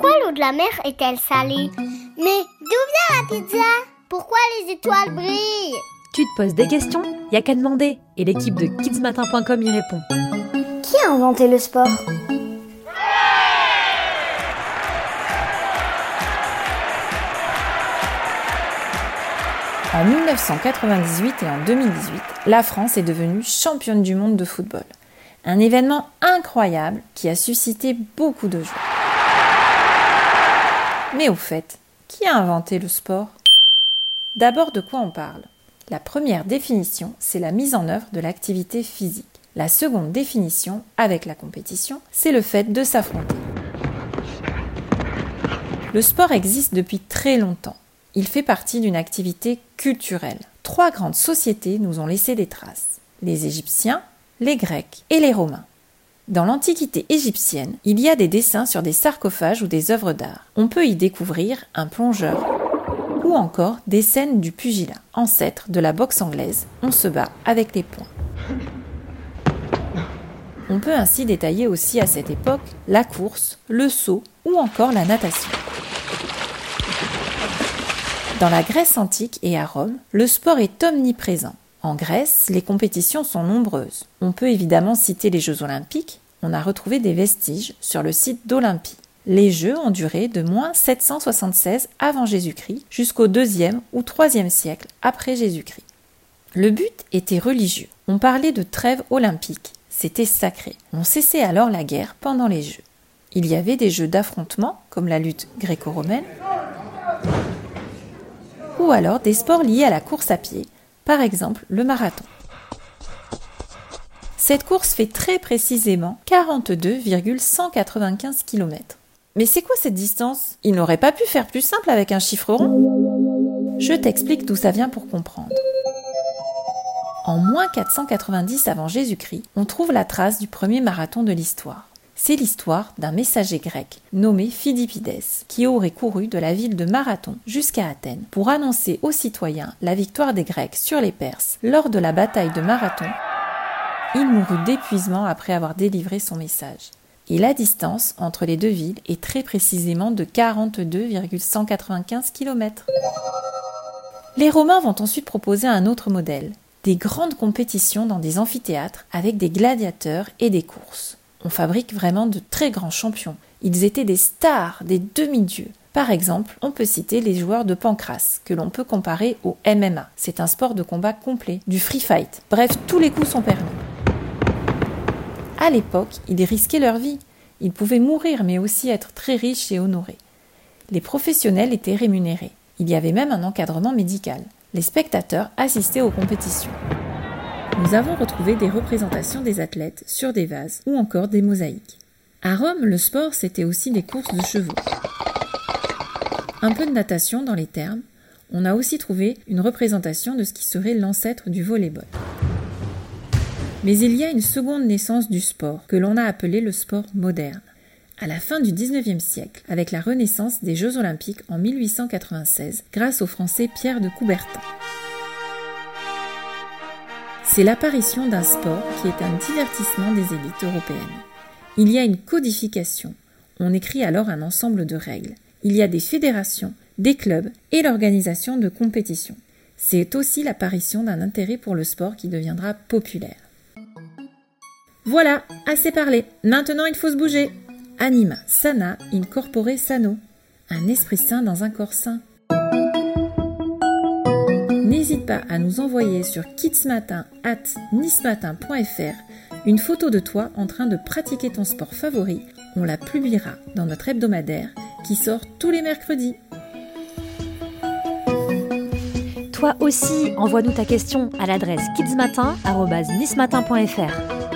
Pourquoi l'eau de la mer est-elle salée Mais d'où vient la pizza Pourquoi les étoiles brillent Tu te poses des questions? Y a qu'à demander et l'équipe de kidsmatin.com y répond. Qui a inventé le sport En 1998 et en 2018, la France est devenue championne du monde de football. Un événement incroyable qui a suscité beaucoup de joie. Mais au fait, qui a inventé le sport? D'abord, de quoi on parle? La première définition, c'est la mise en œuvre de l'activité physique. La seconde définition, avec la compétition, c'est le fait de s'affronter. Le sport existe depuis très longtemps. Il fait partie d'une activité culturelle. Trois grandes sociétés nous ont laissé des traces. Les Égyptiens, les Grecs et les Romains. Dans l'Antiquité égyptienne, il y a des dessins sur des sarcophages ou des œuvres d'art. On peut y découvrir un plongeur ou encore des scènes du pugilat, ancêtre de la boxe anglaise. On se bat avec les poings. On peut ainsi détailler aussi à cette époque la course, le saut ou encore la natation. Dans la Grèce antique et à Rome, le sport est omniprésent. En Grèce, les compétitions sont nombreuses. On peut évidemment citer les Jeux olympiques. On a retrouvé des vestiges sur le site d'Olympie. Les Jeux ont duré de moins 776 avant Jésus-Christ jusqu'au 2e ou 3e siècle après Jésus-Christ. Le but était religieux. On parlait de trêve olympique. C'était sacré. On cessait alors la guerre pendant les Jeux. Il y avait des jeux d'affrontement, comme la lutte gréco-romaine, ou alors des sports liés à la course à pied, par exemple le marathon. Cette course fait très précisément 42,195 km. Mais c'est quoi cette distance? Il n'aurait pas pu faire plus simple avec un chiffre rond? Je t'explique d'où ça vient pour comprendre. En moins 490 avant Jésus-Christ, on trouve la trace du premier marathon de l'histoire. C'est l'histoire d'un messager grec nommé Phidippides qui aurait couru de la ville de Marathon jusqu'à Athènes pour annoncer aux citoyens la victoire des Grecs sur les Perses lors de la bataille de Marathon. Il mourut d'épuisement après avoir délivré son message. Et la distance entre les deux villes est très précisément de 42,195 km. Les Romains vont ensuite proposer un autre modèle, des grandes compétitions dans des amphithéâtres avec des gladiateurs et des courses on fabrique vraiment de très grands champions. Ils étaient des stars, des demi-dieux. Par exemple, on peut citer les joueurs de Pancras, que l'on peut comparer au MMA. C'est un sport de combat complet, du free fight. Bref, tous les coups sont permis. À l'époque, ils risquaient leur vie. Ils pouvaient mourir, mais aussi être très riches et honorés. Les professionnels étaient rémunérés. Il y avait même un encadrement médical. Les spectateurs assistaient aux compétitions nous avons retrouvé des représentations des athlètes sur des vases ou encore des mosaïques. À Rome, le sport, c'était aussi des courses de chevaux. Un peu de natation dans les termes, on a aussi trouvé une représentation de ce qui serait l'ancêtre du volleyball. Mais il y a une seconde naissance du sport, que l'on a appelé le sport moderne. À la fin du XIXe siècle, avec la renaissance des Jeux olympiques en 1896, grâce au Français Pierre de Coubertin. C'est l'apparition d'un sport qui est un divertissement des élites européennes. Il y a une codification. On écrit alors un ensemble de règles. Il y a des fédérations, des clubs et l'organisation de compétitions. C'est aussi l'apparition d'un intérêt pour le sport qui deviendra populaire. Voilà, assez parlé. Maintenant il faut se bouger. Anima sana incorpore sano. Un esprit sain dans un corps sain n'hésite pas à nous envoyer sur kidsmatin.nismatin.fr une photo de toi en train de pratiquer ton sport favori. On la publiera dans notre hebdomadaire qui sort tous les mercredis. Toi aussi, envoie-nous ta question à l'adresse kidsmatin.nismatin.fr.